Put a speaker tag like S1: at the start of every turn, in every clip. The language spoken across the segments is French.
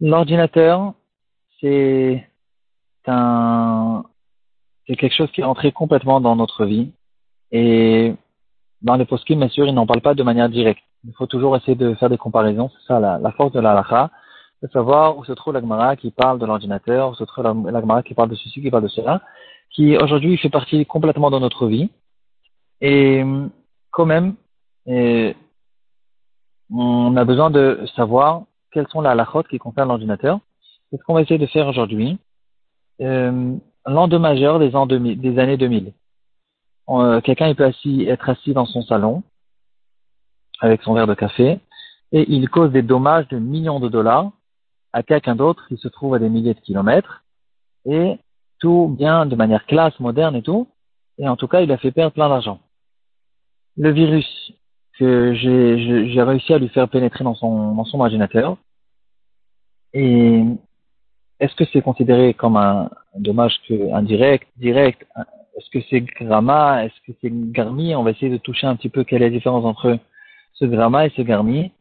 S1: L'ordinateur, c'est un, c'est quelque chose qui est entré complètement dans notre vie. Et dans les poskim, bien sûr, ils n'en parlent pas de manière directe. Il faut toujours essayer de faire des comparaisons. C'est ça la, force de la halakha, de savoir où se trouve l'agmara qui parle de l'ordinateur, où se trouve l'agmara qui parle de ceci, qui parle de cela, qui aujourd'hui fait partie complètement de notre vie. Et quand même, on a besoin de savoir quelles sont les halakhot qui concernent l'ordinateur. C'est ce qu'on va essayer de faire aujourd'hui. Euh, L'endommageur des, années 2000. Euh, quelqu'un peut assis, être assis dans son salon avec son verre de café et il cause des dommages de millions de dollars à quelqu'un d'autre qui se trouve à des milliers de kilomètres et tout bien de manière classe, moderne et tout. Et en tout cas, il a fait perdre plein d'argent. Le virus que j'ai réussi à lui faire pénétrer dans son, dans son ordinateur. Et est-ce que c'est considéré comme un, dommage que indirect, direct Est-ce que c'est gramma Est-ce que c'est garmi? On va essayer de toucher un petit peu quelle est la différence entre ce gramma et ce garmi.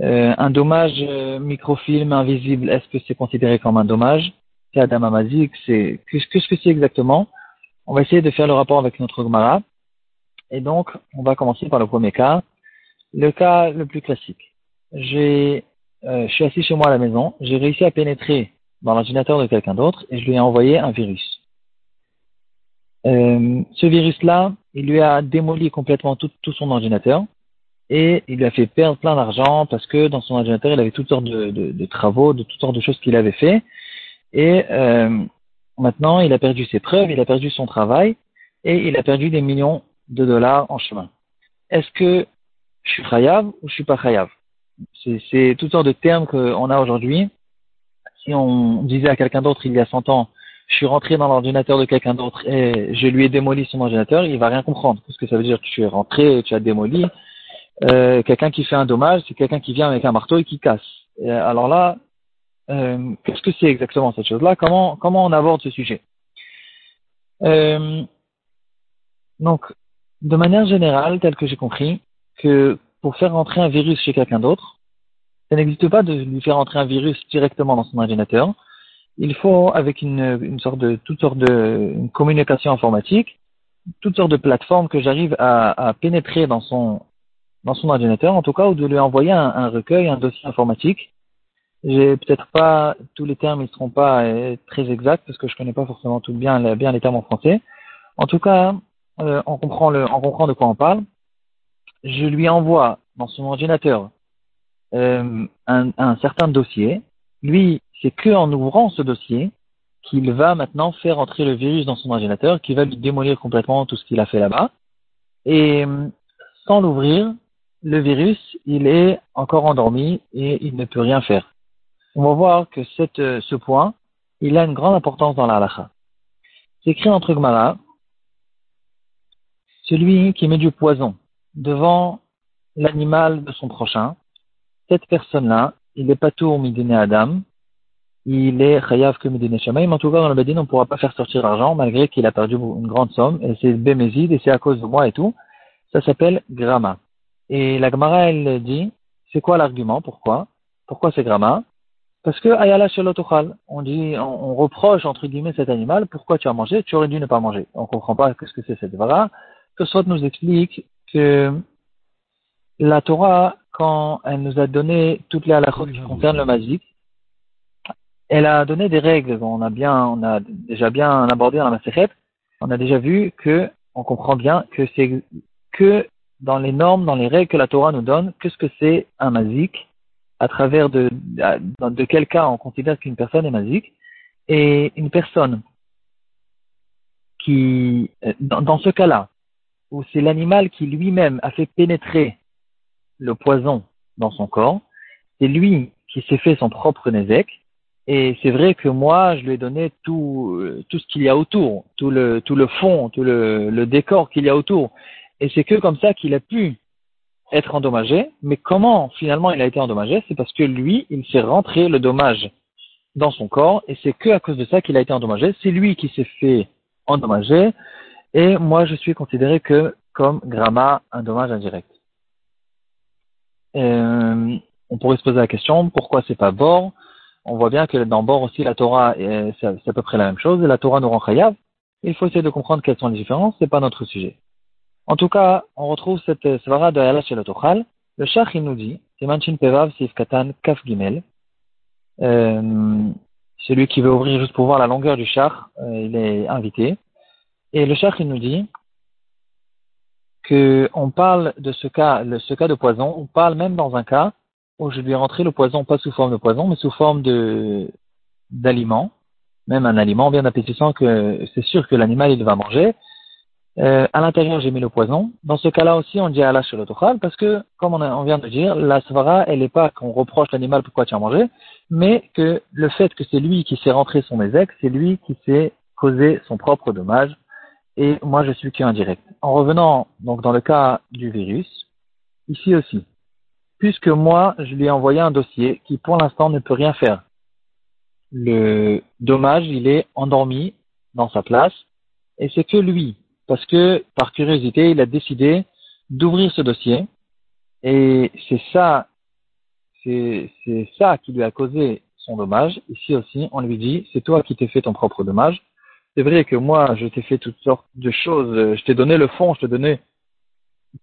S1: Euh, un dommage euh, microfilm invisible, est-ce que c'est considéré comme un dommage? C'est Adam Amazik, c'est qu'est-ce que c'est exactement? On va essayer de faire le rapport avec notre Gemara. Et donc, on va commencer par le premier cas, le cas le plus classique. J'ai, euh, je suis assis chez moi à la maison, j'ai réussi à pénétrer dans l'ordinateur de quelqu'un d'autre et je lui ai envoyé un virus. Euh, ce virus-là, il lui a démoli complètement tout, son ordinateur et il lui a fait perdre plein d'argent parce que dans son ordinateur, il avait toutes sortes de, de, de travaux, de toutes sortes de choses qu'il avait fait. Et euh, maintenant, il a perdu ses preuves, il a perdu son travail et il a perdu des millions de dollars en chemin. Est-ce que je suis chayav ou je suis pas chayav C'est toutes sortes de termes qu'on a aujourd'hui. Si on disait à quelqu'un d'autre il y a 100 ans, je suis rentré dans l'ordinateur de quelqu'un d'autre et je lui ai démoli son ordinateur, il va rien comprendre. Parce que ça veut dire que tu es rentré, tu as démoli, euh, quelqu'un qui fait un dommage, c'est quelqu'un qui vient avec un marteau et qui casse. alors là, euh, qu'est-ce que c'est exactement cette chose-là? Comment, comment on aborde ce sujet? Euh, Donc, de manière générale, tel que j'ai compris, que pour faire rentrer un virus chez quelqu'un d'autre, ça n'existe pas de lui faire rentrer un virus directement dans son ordinateur. Il faut, avec une, une sorte de, toute sorte de communication informatique, toutes sortes de plateformes que j'arrive à, à pénétrer dans son dans son ordinateur, en tout cas, ou de lui envoyer un, recueil, un dossier informatique. J'ai peut-être pas tous les termes, ils seront pas euh, très exacts parce que je connais pas forcément tout bien, bien les termes en français. En tout cas, euh, on comprend de quoi on parle. Je lui envoie dans son ordinateur euh, un, certain dossier. Lui, c'est que en ouvrant ce dossier qu'il va maintenant faire entrer le virus dans son ordinateur, qui va lui démolir complètement tout ce qu'il a fait là-bas. Et sans l'ouvrir, le virus, il est encore endormi et il ne peut rien faire. On va voir que euh, ce point, il a une grande importance dans la halakha. C'est écrit entre Gmara, celui qui met du poison devant l'animal de son prochain, cette personne-là, il n'est pas tout midine Adam, il est chayav que midine Shamaim. En tout cas, dans le Bedin, on ne pourra pas faire sortir l'argent, malgré qu'il a perdu une grande somme, et c'est bémézide, et c'est à cause de moi et tout. Ça s'appelle Grama. Et la Gemara, elle dit, c'est quoi l'argument? Pourquoi? Pourquoi c'est Grama? Parce que Ayala Shalotochal, on dit, on, reproche entre guillemets cet animal, pourquoi tu as mangé? Tu aurais dû ne pas manger. On comprend pas ce que c'est cette vara. Que soit nous explique que la Torah, quand elle nous a donné toutes les halakhot qui concernent le mazik, elle a donné des règles. On a bien, on a déjà bien abordé dans la Masechet. On a déjà vu que on comprend bien que c'est que dans les normes, dans les règles que la Torah nous donne, qu'est-ce que c'est un mazik, à travers de, de, quel cas on considère qu'une personne est mazik, et une personne qui, dans, dans ce cas-là, où c'est l'animal qui lui-même a fait pénétrer le poison dans son corps, c'est lui qui s'est fait son propre nezek, et c'est vrai que moi, je lui ai donné tout, tout ce qu'il y a autour, tout le, tout le fond, tout le, le décor qu'il y a autour. Et c'est que comme ça qu'il a pu être endommagé. Mais comment finalement il a été endommagé? C'est parce que lui, il s'est rentré le dommage dans son corps et c'est que à cause de ça qu'il a été endommagé. C'est lui qui s'est fait endommager et moi je suis considéré que comme gramma un dommage indirect. euh, on pourrait se poser la question pourquoi c'est pas bord On voit bien que dans bord aussi la Torah c'est à peu près la même chose et la Torah nous rend chayav. Il faut essayer de comprendre quelles sont les différences, c'est pas notre sujet. En tout cas, on retrouve cette svara de Ayala chez le Tochal. Le Shach il nous dit, c'est Manchin Pevav Sif Katan Kaf Gimel. Euh, celui qui veut ouvrir juste pour voir la longueur du char, euh, il est invité. Et le char, il nous dit qu'on parle de ce cas, ce cas de poison, on parle même dans un cas où je lui ai rentré le poison pas sous forme de poison, mais sous forme d'aliment, même un aliment bien appétissant que c'est sûr que l'animal il va manger. Euh, à l'intérieur j'ai mis le poison. Dans ce cas-là aussi on dit sur le parce que comme on, on, vient de dire, la svara elle n'est pas qu'on reproche l'animal pourquoi tu as mangé, mais que le fait que c'est lui qui s'est rentré son ézec, c'est lui qui s'est causé son propre dommage et moi je suis qu'indirect. En revenant donc dans le cas du virus, ici aussi, puisque moi je lui ai envoyé un dossier qui pour l'instant ne peut rien faire. Le dommage, il est endormi dans sa place et c'est que lui, parce que par curiosité, il a décidé d'ouvrir ce dossier et c'est ça, c'est ça qui lui a causé son dommage. Ici aussi, on lui dit, c'est toi qui t'es fait ton propre dommage c'est vrai que moi, je t'ai fait toutes sortes de choses. Je t'ai donné le fond, je t'ai donné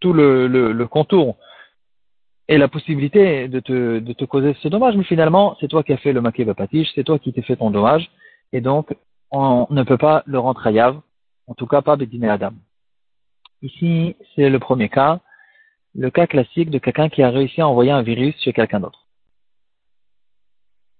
S1: tout le, contour et la possibilité de te, de te causer ce dommage. Mais finalement, c'est toi qui as fait le maquet bapatiche, c'est toi qui t'es fait ton dommage. Et donc, on ne peut pas le rendre à Yav, en tout cas pas Bédiné Adam. Ici, c'est le premier cas, le cas classique de quelqu'un qui a réussi à envoyer un virus chez quelqu'un d'autre.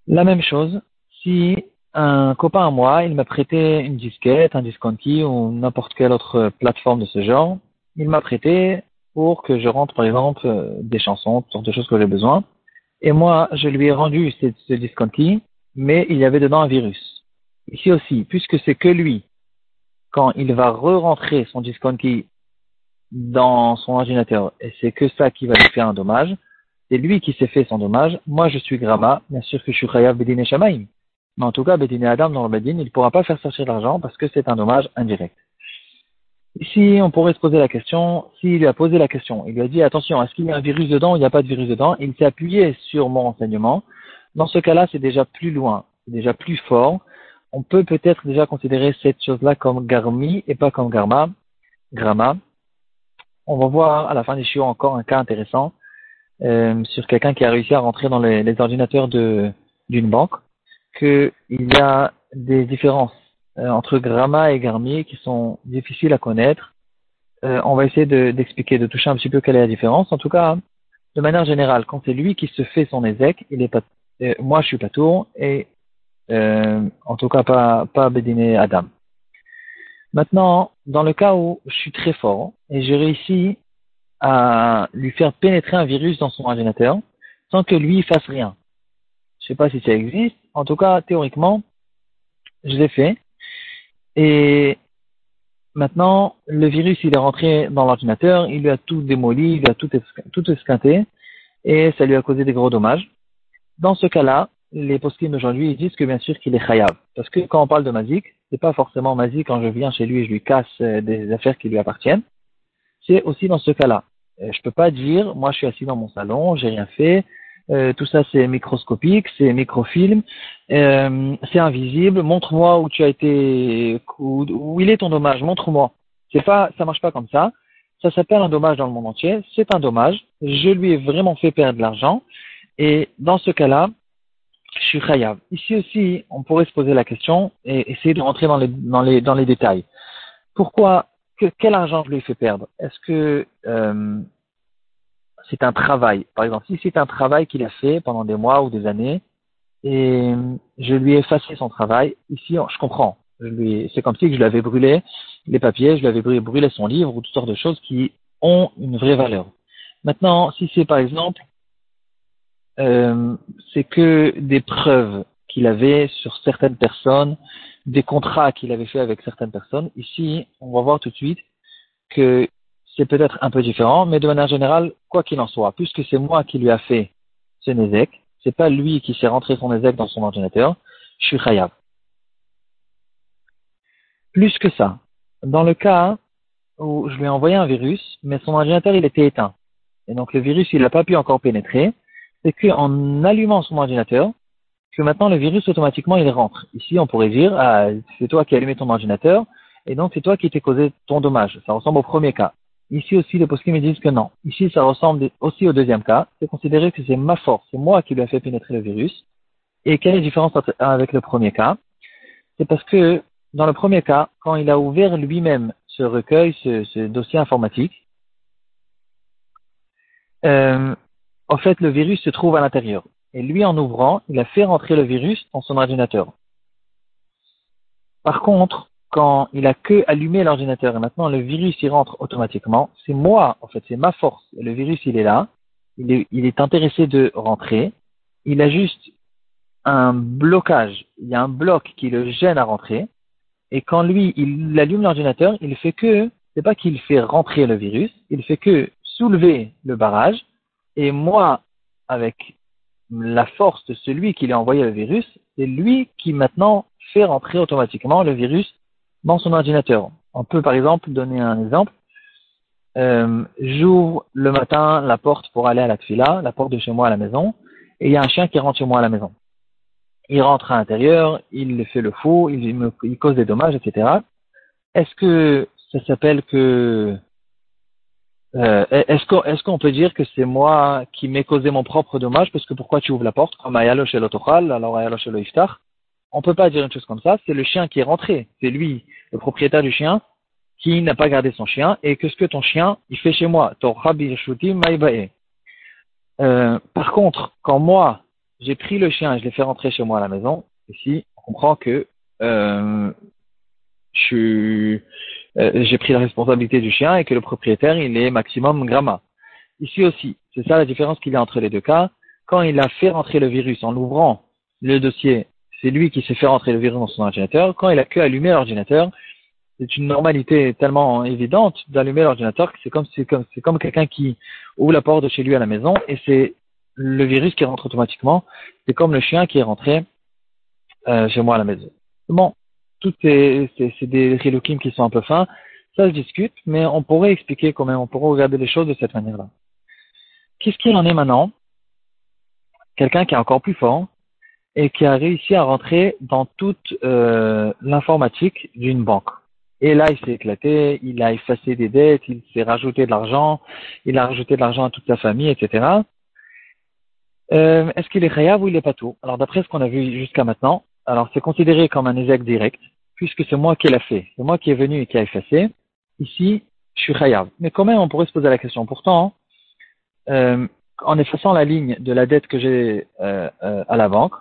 S1: La même chose, si un copain à moi, il m'a prêté une disquette, un disconti ou n'importe quelle autre plateforme de ce genre. Il m'a prêté pour que je rentre, par exemple, des chansons, toutes sortes de choses que j'ai besoin. Et moi, je lui ai rendu ce, ce disconti, mais il y avait dedans un virus. Ici aussi, puisque c'est que lui, quand il va re-rentrer son disconti dans son ordinateur, et c'est que ça qui va lui faire un dommage, c'est lui qui s'est fait son dommage. Moi, je suis Grama, bien sûr que je suis Chayav Bedine Shamaim. Mais en tout cas, Bédine Adam dans le Bédine, il ne pourra pas faire sortir l'argent parce que c'est un dommage indirect. Ici, on pourrait se poser la question, s'il lui a posé la question, il lui a dit attention, est-ce qu'il y a un virus dedans ou il n'y a pas de virus dedans? Il s'est appuyé sur mon renseignement. Dans ce cas-là, c'est déjà plus loin, c'est déjà plus fort. On peut peut-être déjà considérer cette chose-là comme garmi et pas comme garma, grama. On va voir à la fin des chiots encore un cas intéressant euh, sur quelqu'un qui a réussi à rentrer dans les, les ordinateurs d'une banque qu'il y a des différences euh, entre Gramma et Garmi qui sont difficiles à connaître. Euh, on va essayer d'expliquer, de, toucher un petit peu quelle est la différence. En tout cas, de manière générale, quand c'est lui qui se fait son ézec, il est pas, euh, moi je suis pas tour et en tout cas pas pas Adam. Maintenant, dans le cas où je suis très fort et j'ai réussi à lui faire pénétrer un virus dans son ordinateur sans que lui fasse rien. Je sais pas si ça existe. En tout cas, théoriquement, je l'ai fait. Et maintenant, le virus, il est rentré dans l'ordinateur, il lui a tout démoli, il lui a tout, tout esquinté, et ça lui a causé des gros dommages. Dans ce cas-là, les poskim d'aujourd'hui disent que bien sûr qu'il est chayav. Parce que quand on parle de mazik, c'est pas forcément mazik quand je viens chez lui et je lui casse euh, des affaires qui lui appartiennent. C'est aussi dans ce cas-là. Euh, je peux pas dire, moi je suis assis dans mon salon, j'ai rien fait, euh, tout ça c'est microscopique, c'est microfilm, euh, c'est invisible. Montre-moi où tu as été, où, où il est ton dommage. Montre-moi. C'est pas, ça marche pas comme ça. Ça s'appelle un dommage dans le monde entier. C'est un dommage. Je lui ai vraiment fait perdre de l'argent. Et dans ce cas-là, je suis chayav. Ici aussi, on pourrait se poser la question et essayer de rentrer dans les, dans les, dans les détails. Pourquoi, que, quel argent je lui ai fait perdre? Est-ce que euh, c'est un travail. Par exemple, si c'est un travail qu'il a fait pendant des mois ou des années, et je lui ai effacé son travail, ici, je comprends. c'est comme si je lui avais brûlé les papiers, je lui avais brûlé son livre ou toutes sortes de choses qui ont une vraie valeur. Maintenant, si c'est par exemple, euh, c'est que des preuves qu'il avait sur certaines personnes, des contrats qu'il avait fait avec certaines personnes, ici, on va voir tout de suite que c'est peut-être un peu différent, mais de manière générale, quoi qu'il en soit, puisque c'est moi qui lui a fait ce Nézek, c'est pas lui qui s'est rentré son Nézek dans son ordinateur, je suis Chayav. Plus que ça, dans le cas où je lui ai envoyé un virus, mais son ordinateur il était éteint. et donc le virus il n'a pas pu encore pénétrer, c'est qu'en allumant son ordinateur, que maintenant le virus automatiquement il rentre. Ici on pourrait dire ah, c'est toi qui as allumé ton ordinateur et donc c'est toi qui t'es causé ton dommage. Ça ressemble au premier cas. Ici aussi les postes me disent que non. Ici ça ressemble aussi au deuxième cas. C'est considéré que c'est ma force, c'est moi qui lui a fait pénétrer le virus. Et quelle est la différence avec le premier cas? C'est parce que dans le premier cas, quand il a ouvert lui-même ce recueil, ce, dossier informatique, euh, en fait, le virus se trouve à l'intérieur. Et lui, en ouvrant, il a fait rentrer le virus dans son ordinateur. Par contre, quand il a que allumé l'ordinateur et maintenant le virus y rentre automatiquement, c'est moi, en fait, c'est ma force. Le virus, il est là, il est, il est intéressé de rentrer, il a juste un blocage, il y a un bloc qui le gêne à rentrer, et quand lui, il allume l'ordinateur, il fait que, c'est pas qu'il fait rentrer le virus, il fait que soulever le barrage, et moi, avec la force de celui qui lui a envoyé le virus, c'est lui qui maintenant fait rentrer automatiquement le virus dans son ordinateur. On peut par exemple donner un exemple. Euh, J'ouvre le matin la porte pour aller à la tfila, la porte de chez moi à la maison, et il y a un chien qui rentre chez moi à la maison il rentre à l'intérieur, il fait le fou, il, cause des dommages, etc. Est-ce que ça s'appelle que euh, est-ce qu'on peut dire que c'est moi qui m'ai causé mon propre dommage? Parce que pourquoi tu ouvres la porte? Comme alors Ayalo On peut pas dire une chose comme ça, c'est le chien qui est rentré, c'est lui, le propriétaire du chien, qui n'a pas gardé son chien et qu'est-ce que ton chien il fait chez moi euh, Par contre, quand moi j'ai pris le chien et je l'ai fait rentrer chez moi à la maison. Ici, on comprend que euh, euh, j'ai pris la responsabilité du chien et que le propriétaire, il est maximum gramma. Ici aussi, c'est ça la différence qu'il y a entre les deux cas. Quand il a fait rentrer le virus en ouvrant le dossier, c'est lui qui s'est fait rentrer le virus dans son ordinateur. Quand il a que allumé l'ordinateur, c'est une normalité tellement évidente d'allumer l'ordinateur que c'est comme, c'est comme, c'est comme quelqu'un qui ouvre la porte de chez lui à la maison et c'est le virus qui rentre automatiquement, c'est comme le chien qui est rentré euh, chez moi à la maison. Bon, tout est, c'est, des qui sont un peu fins, ça se discute, mais on pourrait expliquer quand même, on pourrait regarder les choses de cette manière-là. Qu'est-ce qu'il en est maintenant? Quelqu'un qui est encore plus fort et qui a réussi à rentrer dans toute euh, l'informatique d'une banque. Et là, il s'est éclaté, il a effacé des dettes, il s'est rajouté de l'argent, il a rajouté de l'argent à toute sa famille, etc. Euh, est-ce qu'il est chayav ou il est pas tout? Alors d'après ce qu'on a vu jusqu'à maintenant, alors c'est considéré comme un échec direct, puisque c'est moi qui l'ai fait, c'est moi qui est venu et qui a effacé. Ici, je suis chayav. Mais quand même, on pourrait se poser la question. Pourtant, euh, en effaçant la ligne de la dette que j'ai euh, à la banque,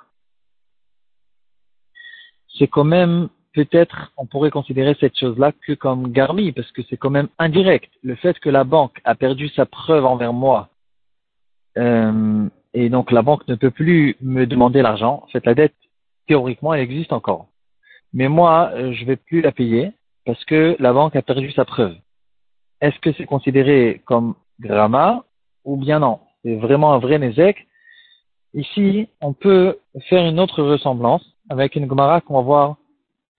S1: c'est quand même peut-être, on pourrait considérer cette chose-là que comme garmi, parce que c'est quand même indirect. Le fait que la banque a perdu sa preuve envers moi, euh, et donc la banque ne peut plus me demander l'argent. En fait, la dette, théoriquement, elle existe encore. Mais moi, euh, je vais plus la payer parce que la banque a perdu sa preuve. Est-ce que c'est considéré comme gramma ou bien non? C'est vraiment un vrai nezek. Ici, on peut faire une autre ressemblance avec une Gemara qu'on va voir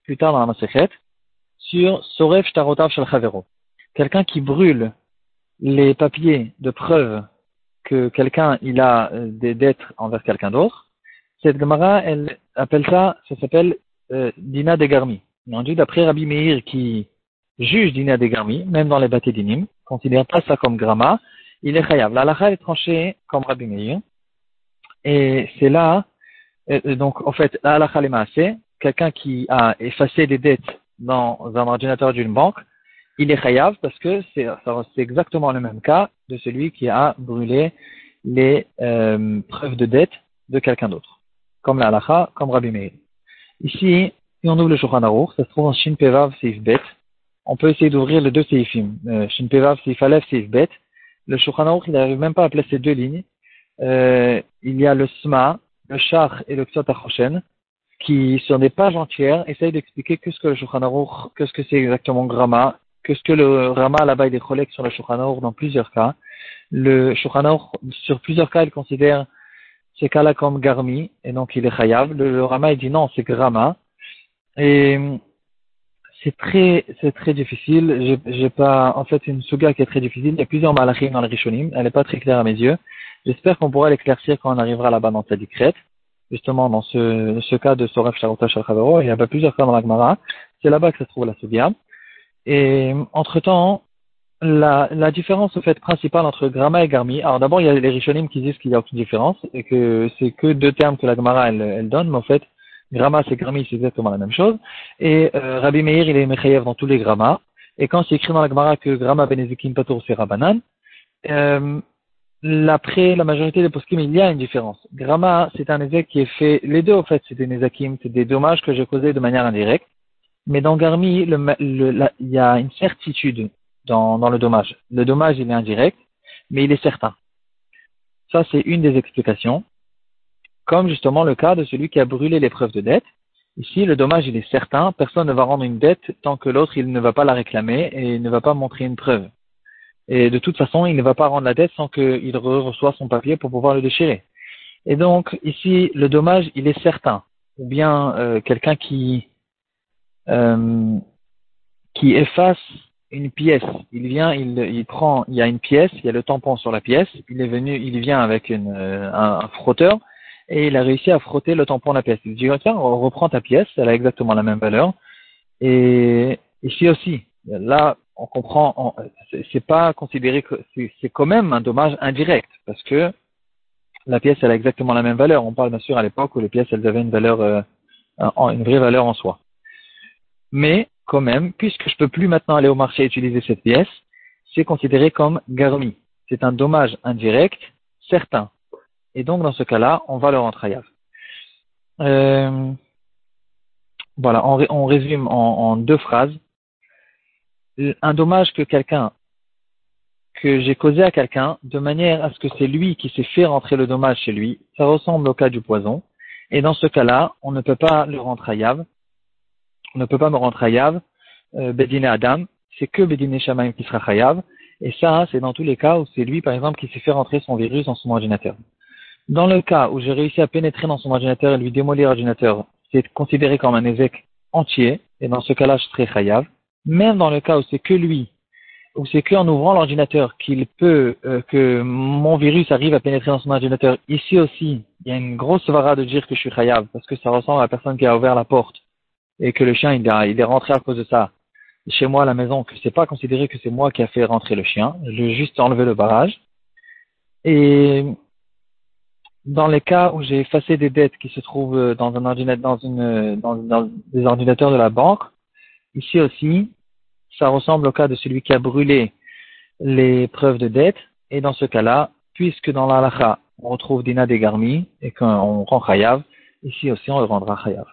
S1: plus tard dans la Masechet sur Sorev Shtarotav Shel Quelqu'un qui brûle les papiers de preuve que quelqu'un il a euh, des dettes envers quelqu'un d'autre, cette Gemara, elle appelle ça, ça s'appelle euh, Dina de Garmi. On dit d'après Rabbi Meir qui juge Dina de Garmi, même dans les bâtés d'inim, considère pas ça comme Grama, il est chayav. La est tranchée comme Rabbi Meir. Et c'est là, donc en fait, la halakha quelqu'un qui a effacé des dettes dans un ordinateur d'une banque, il est chayav parce que c'est exactement le même cas de celui qui a brûlé les euh, preuves de dette de quelqu'un d'autre, comme la comme Rabbi Meir. Ici, si on ouvre le Shulchan ça se trouve en Shin Pevav Bet. On peut essayer d'ouvrir les deux Seifim, euh, Shin Pevav Seif Aleph Seif Bet. Le Shulchan Aruch, il n'arrive même pas à placer deux lignes. Euh, il y a le Sma, le Shach et le Ksot Achoshen, qui sur des pages entières essayent d'expliquer qu'est-ce que le Shulchan Aruch, qu'est-ce que c'est exactement Gramma, que ce que le Rama là-bas il est collègue sur le Shulchan dans plusieurs cas. Le Shulchan sur plusieurs cas, il considère ces cas-là comme Garmi, et donc il est Chayav. Le, Rama, il dit non, c'est Grama. Et c'est très, c'est très difficile. J'ai pas, en fait, une suga qui est très difficile. Il y a plusieurs malachim dans le Rishonim. Elle n'est pas très claire à mes yeux. J'espère qu'on pourra l'éclaircir quand on arrivera là-bas dans sa décrète. Justement, dans ce, ce cas de Soref Sharota Shalchavero, il y a plusieurs cas dans la Gemara. C'est là-bas que se trouve la suga. Et, entre temps, la, la différence, au fait, principale entre Gramma et Garmi. Alors, d'abord, il y a les Rishonim qui disent qu'il n'y a aucune différence et que c'est que deux termes que la Gemara, elle, elle donne. Mais en fait, Gramma, c'est Garmi, c'est exactement la même chose. Et euh, Rabbi Meir, il est Mechayev dans tous les grammas. Et quand c'est écrit dans la Gemara que Gramma Benezikim Patour, c'est Rabbanan, euh, l'après, la majorité des poskim, il y a une différence. Gramma, c'est un ézek qui est fait, les deux, en fait, c'est des nezakim, c'est des dommages que j'ai causés de manière indirecte. Mais dans Garmi, il y a une certitude dans, dans le dommage. Le dommage, il est indirect, mais il est certain. Ça, c'est une des explications comme justement le cas de celui qui a brûlé l'épreuve de dette. Ici, le dommage, il est certain, personne ne va rendre une dette tant que l'autre, il ne va pas la réclamer et ne va pas montrer une preuve. Et de toute façon, il ne va pas rendre la dette sans qu'il reçoive son papier pour pouvoir le déchirer. Et donc, ici, le dommage, il est certain. Ou bien euh, quelqu'un qui, euh, qui efface une pièce. Il vient, il, prend, il y a une pièce, il y a le tampon sur la pièce. Il est venu, il vient avec euh, un frotteur et il a réussi à frotter le tampon de la pièce. Il dit, tiens, on reprend ta pièce, elle a exactement la même valeur. Et ici aussi, là, on comprend, c'est pas considéré que c'est quand même un dommage indirect, parce que la pièce, elle a exactement la même valeur. On parle bien sûr à l'époque où les pièces, elles avaient une valeur, euh, une vraie valeur en soi. Mais, quand même, puisque je peux plus maintenant aller au marché et utiliser cette pièce, c'est considéré comme garmi. C'est un dommage indirect, certain. Et donc, dans ce cas-là, on va le rentrer euh, voilà, on, résume en, deux phrases. Un dommage que quelqu'un, que j'ai causé à quelqu'un, de manière à ce que c'est lui qui s'est fait rentrer le dommage chez lui, ça ressemble au cas du poison. Et dans ce cas-là, on ne peut pas le rentrer à On ne peut pas me rentrer à Yav, euh, Bedine Adam. C'est que Bedine Shamaim qui sera Chayav. Et ça, c'est dans tous les cas où c'est lui, par exemple, qui s'est fait rentrer son virus dans son ordinateur. Dans le cas où j'ai réussi à pénétrer dans son ordinateur et lui démolir l'ordinateur, c'est considéré comme un évêque entier, et dans ce cas-là, je serai chayav. Même dans le cas où c'est que lui, où c'est qu'en ouvrant l'ordinateur qu'il peut, euh, que mon virus arrive à pénétrer dans son ordinateur, ici aussi, il y a une grosse vara de dire que je suis chayav, parce que ça ressemble à la personne qui a ouvert la porte, et que le chien, il, est rentré à cause de ça chez moi à la maison, que c'est pas considéré que c'est moi qui a fait rentrer le chien, j'ai juste enlevé le barrage. Et dans les cas où j'ai effacé des dettes qui se trouvent euh, dans un ordinateur, dans une, euh, dans, dans des ordinateurs de la banque, ici aussi, ça ressemble au cas de celui qui a brûlé les preuves de dette. Et dans ce cas-là, puisque dans l'alacha, on retrouve Dina Degarmi et qu'on rend Chayav, ici aussi on le rendra Chayav.